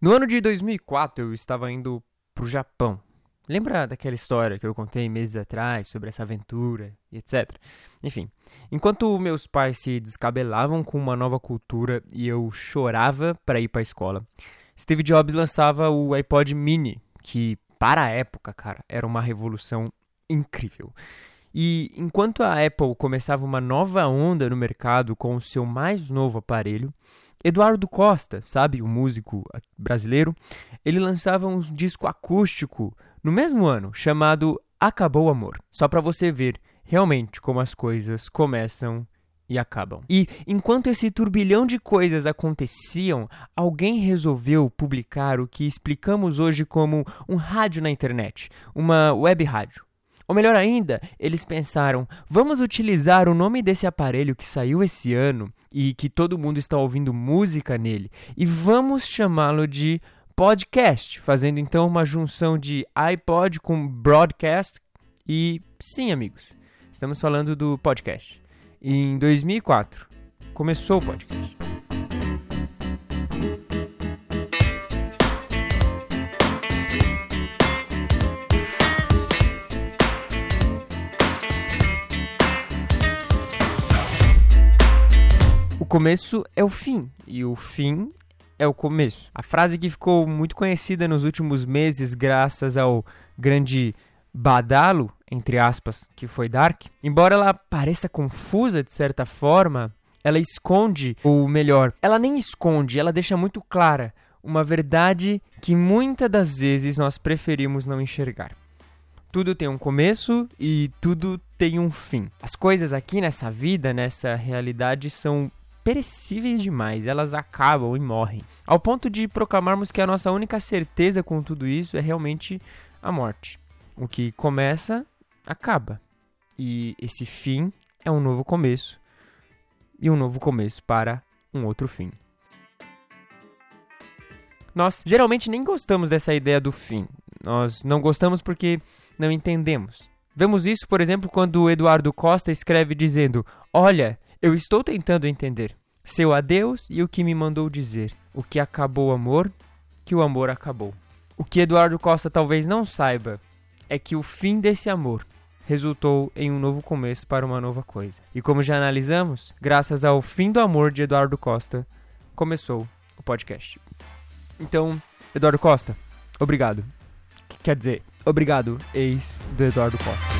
No ano de 2004, eu estava indo pro Japão. Lembra daquela história que eu contei meses atrás sobre essa aventura e etc? Enfim, enquanto meus pais se descabelavam com uma nova cultura e eu chorava para ir para a escola, Steve Jobs lançava o iPod Mini, que para a época, cara, era uma revolução incrível. E enquanto a Apple começava uma nova onda no mercado com o seu mais novo aparelho, Eduardo Costa, sabe, o músico brasileiro, ele lançava um disco acústico no mesmo ano, chamado Acabou o Amor. Só para você ver realmente como as coisas começam e acabam. E enquanto esse turbilhão de coisas aconteciam, alguém resolveu publicar o que explicamos hoje como um rádio na internet, uma web rádio. Ou melhor ainda, eles pensaram: vamos utilizar o nome desse aparelho que saiu esse ano e que todo mundo está ouvindo música nele e vamos chamá-lo de podcast, fazendo então uma junção de iPod com broadcast. E sim, amigos, estamos falando do podcast. Em 2004 começou o podcast. Começo é o fim e o fim é o começo. A frase que ficou muito conhecida nos últimos meses graças ao grande badalo, entre aspas, que foi Dark, embora ela pareça confusa de certa forma, ela esconde, ou melhor, ela nem esconde, ela deixa muito clara uma verdade que muitas das vezes nós preferimos não enxergar. Tudo tem um começo e tudo tem um fim. As coisas aqui nessa vida, nessa realidade, são perecíveis demais, elas acabam e morrem. Ao ponto de proclamarmos que a nossa única certeza com tudo isso é realmente a morte. O que começa, acaba. E esse fim é um novo começo. E um novo começo para um outro fim. Nós geralmente nem gostamos dessa ideia do fim. Nós não gostamos porque não entendemos. Vemos isso, por exemplo, quando Eduardo Costa escreve dizendo: Olha, eu estou tentando entender seu adeus e o que me mandou dizer. O que acabou o amor, que o amor acabou. O que Eduardo Costa talvez não saiba é que o fim desse amor resultou em um novo começo para uma nova coisa. E como já analisamos, graças ao fim do amor de Eduardo Costa, começou o podcast. Então, Eduardo Costa, obrigado. Quer dizer, obrigado, ex do Eduardo Costa.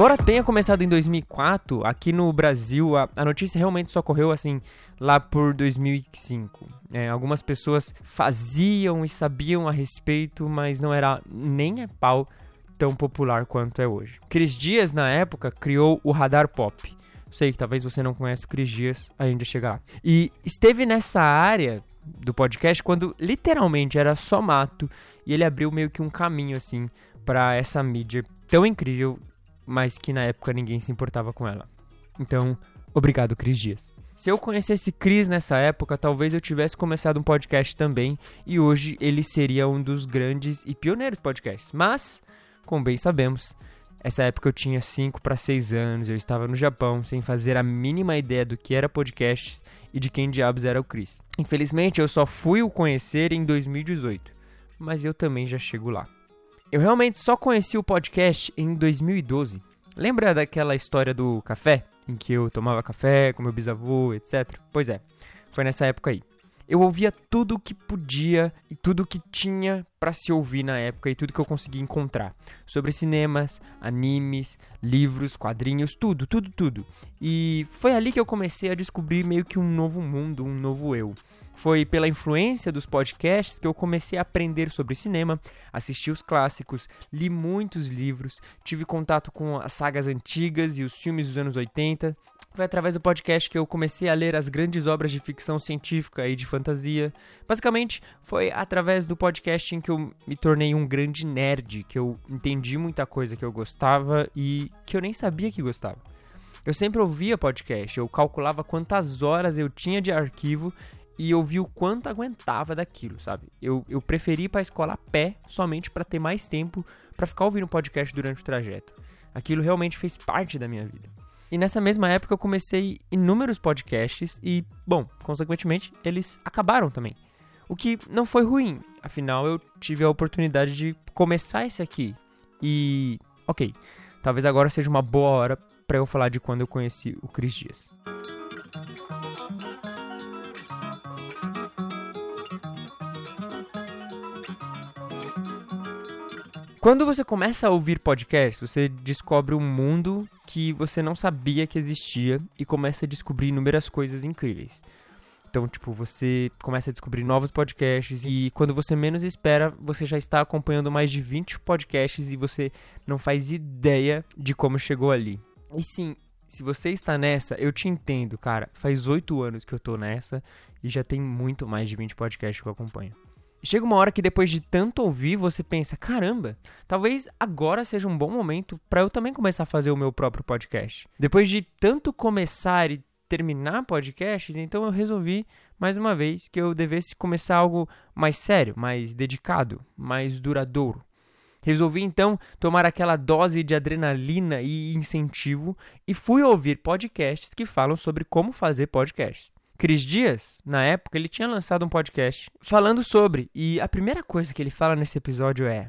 Embora tenha começado em 2004, aqui no Brasil a, a notícia realmente só ocorreu assim lá por 2005. É, algumas pessoas faziam e sabiam a respeito, mas não era nem a pau tão popular quanto é hoje. Cris Dias, na época, criou o Radar Pop. Sei que talvez você não conheça o Cris Dias, ainda chegar lá. E esteve nessa área do podcast quando literalmente era só mato e ele abriu meio que um caminho assim para essa mídia tão incrível mas que na época ninguém se importava com ela. Então, obrigado, Cris Dias. Se eu conhecesse Cris nessa época, talvez eu tivesse começado um podcast também e hoje ele seria um dos grandes e pioneiros podcasts. Mas, como bem sabemos, essa época eu tinha 5 para 6 anos, eu estava no Japão sem fazer a mínima ideia do que era podcasts e de quem diabos era o Chris. Infelizmente, eu só fui o conhecer em 2018, mas eu também já chego lá. Eu realmente só conheci o podcast em 2012. Lembra daquela história do café? Em que eu tomava café com meu bisavô, etc? Pois é, foi nessa época aí. Eu ouvia tudo o que podia e tudo que tinha para se ouvir na época e tudo que eu conseguia encontrar. Sobre cinemas, animes, livros, quadrinhos, tudo, tudo, tudo. E foi ali que eu comecei a descobrir meio que um novo mundo, um novo eu. Foi pela influência dos podcasts que eu comecei a aprender sobre cinema, assisti os clássicos, li muitos livros, tive contato com as sagas antigas e os filmes dos anos 80. Foi através do podcast que eu comecei a ler as grandes obras de ficção científica e de fantasia. Basicamente, foi através do podcast em que eu me tornei um grande nerd, que eu entendi muita coisa que eu gostava e que eu nem sabia que gostava. Eu sempre ouvia podcast, eu calculava quantas horas eu tinha de arquivo e eu vi o quanto aguentava daquilo, sabe? Eu, eu preferi ir pra escola a pé somente para ter mais tempo para ficar ouvindo podcast durante o trajeto. Aquilo realmente fez parte da minha vida. E nessa mesma época eu comecei inúmeros podcasts e, bom, consequentemente, eles acabaram também. O que não foi ruim, afinal eu tive a oportunidade de começar esse aqui. E, ok, talvez agora seja uma boa hora para eu falar de quando eu conheci o Cris Dias. Quando você começa a ouvir podcasts, você descobre um mundo que você não sabia que existia e começa a descobrir inúmeras coisas incríveis. Então, tipo, você começa a descobrir novos podcasts e quando você menos espera, você já está acompanhando mais de 20 podcasts e você não faz ideia de como chegou ali. E sim, se você está nessa, eu te entendo, cara. Faz oito anos que eu tô nessa e já tem muito mais de 20 podcasts que eu acompanho. Chega uma hora que depois de tanto ouvir, você pensa: caramba, talvez agora seja um bom momento para eu também começar a fazer o meu próprio podcast. Depois de tanto começar e terminar podcasts, então eu resolvi mais uma vez que eu devesse começar algo mais sério, mais dedicado, mais duradouro. Resolvi então tomar aquela dose de adrenalina e incentivo e fui ouvir podcasts que falam sobre como fazer podcasts. Cris Dias, na época, ele tinha lançado um podcast falando sobre, e a primeira coisa que ele fala nesse episódio é: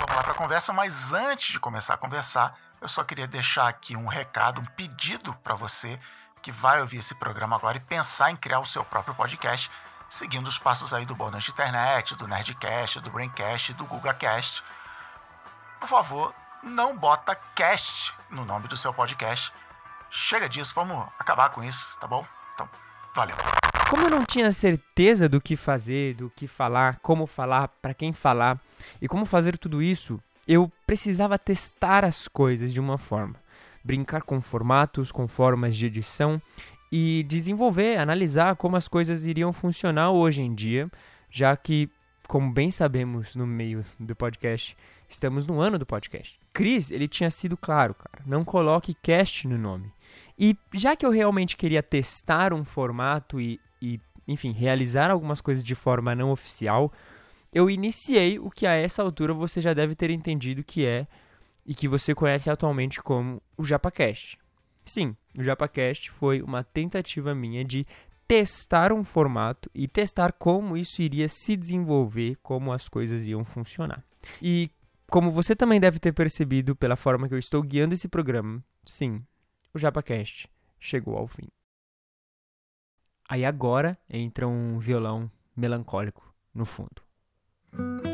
Vamos lá para a conversa, mas antes de começar a conversar, eu só queria deixar aqui um recado, um pedido para você que vai ouvir esse programa agora e pensar em criar o seu próprio podcast, seguindo os passos aí do Bônus de Internet, do Nerdcast, do Braincast, do GugaCast. Por favor, não bota cast no nome do seu podcast. Chega disso, vamos acabar com isso, tá bom? Então, Valeu. Como eu não tinha certeza do que fazer, do que falar, como falar, para quem falar e como fazer tudo isso, eu precisava testar as coisas de uma forma, brincar com formatos, com formas de edição e desenvolver, analisar como as coisas iriam funcionar hoje em dia, já que, como bem sabemos no meio do podcast, estamos no ano do podcast. Chris, ele tinha sido claro, cara, não coloque cast no nome. E já que eu realmente queria testar um formato e, e, enfim, realizar algumas coisas de forma não oficial, eu iniciei o que a essa altura você já deve ter entendido que é e que você conhece atualmente como o JapaCast. Sim, o JapaCast foi uma tentativa minha de testar um formato e testar como isso iria se desenvolver, como as coisas iam funcionar. E como você também deve ter percebido pela forma que eu estou guiando esse programa, sim, o JapaCast chegou ao fim. Aí agora entra um violão melancólico no fundo.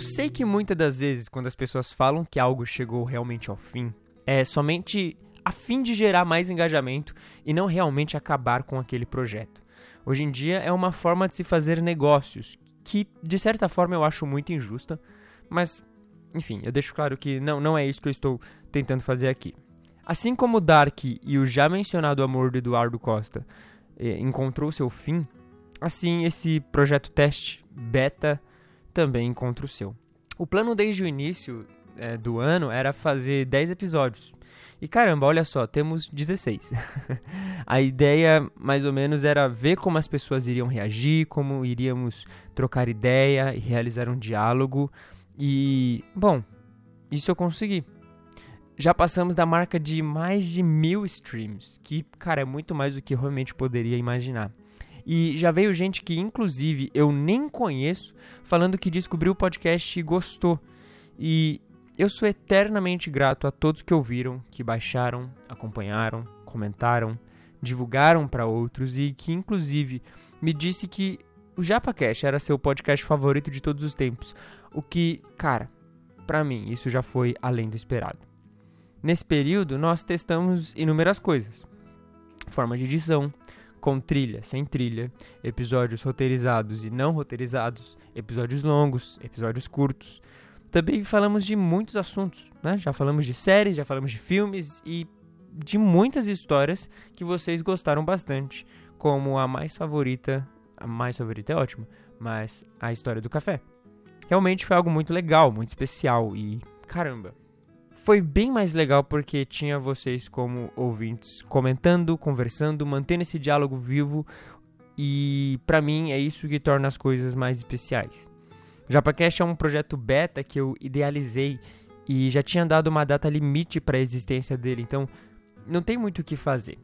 Eu sei que muitas das vezes, quando as pessoas falam que algo chegou realmente ao fim, é somente a fim de gerar mais engajamento e não realmente acabar com aquele projeto. Hoje em dia é uma forma de se fazer negócios que, de certa forma, eu acho muito injusta, mas, enfim, eu deixo claro que não, não é isso que eu estou tentando fazer aqui. Assim como Dark e o já mencionado amor do Eduardo Costa eh, encontrou seu fim, assim esse projeto teste beta também encontra o seu. O plano desde o início é, do ano era fazer 10 episódios. E caramba, olha só, temos 16. a ideia, mais ou menos, era ver como as pessoas iriam reagir, como iríamos trocar ideia e realizar um diálogo. E, bom, isso eu consegui. Já passamos da marca de mais de mil streams, que, cara, é muito mais do que realmente poderia imaginar. E já veio gente que, inclusive, eu nem conheço, falando que descobriu o podcast e gostou. E eu sou eternamente grato a todos que ouviram, que baixaram, acompanharam, comentaram, divulgaram para outros e que inclusive me disse que o JapaCast era seu podcast favorito de todos os tempos. O que, cara, para mim isso já foi além do esperado. Nesse período, nós testamos inúmeras coisas: forma de edição, com trilha, sem trilha, episódios roteirizados e não roteirizados, episódios longos, episódios curtos. Também falamos de muitos assuntos, né? Já falamos de séries, já falamos de filmes e de muitas histórias que vocês gostaram bastante, como a mais favorita, a mais favorita é ótima, mas a história do café. Realmente foi algo muito legal, muito especial e caramba, foi bem mais legal porque tinha vocês como ouvintes comentando, conversando, mantendo esse diálogo vivo e para mim é isso que torna as coisas mais especiais. O JapaCast é um projeto beta que eu idealizei e já tinha dado uma data limite para a existência dele, então não tem muito o que fazer.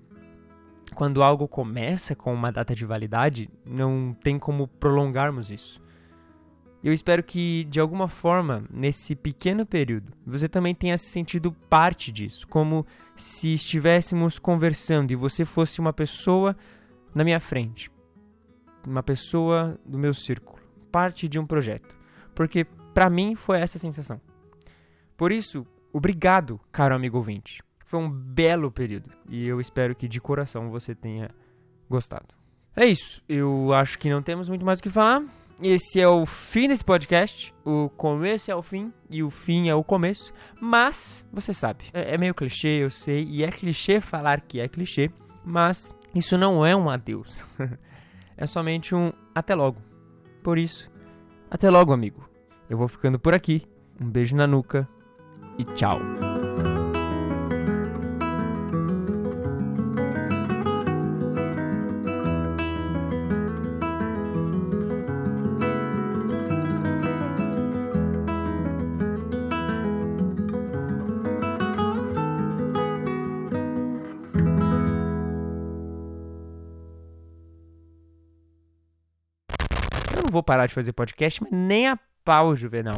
Quando algo começa com uma data de validade, não tem como prolongarmos isso. Eu espero que, de alguma forma, nesse pequeno período, você também tenha se sentido parte disso, como se estivéssemos conversando e você fosse uma pessoa na minha frente, uma pessoa do meu círculo, parte de um projeto. Porque, para mim, foi essa sensação. Por isso, obrigado, caro amigo ouvinte. Foi um belo período e eu espero que de coração você tenha gostado. É isso, eu acho que não temos muito mais o que falar. Esse é o fim desse podcast. O começo é o fim e o fim é o começo. Mas, você sabe, é, é meio clichê, eu sei. E é clichê falar que é clichê. Mas isso não é um adeus. é somente um até logo. Por isso, até logo, amigo. Eu vou ficando por aqui. Um beijo na nuca e tchau. Vou parar de fazer podcast, mas nem a pau, Juvenal.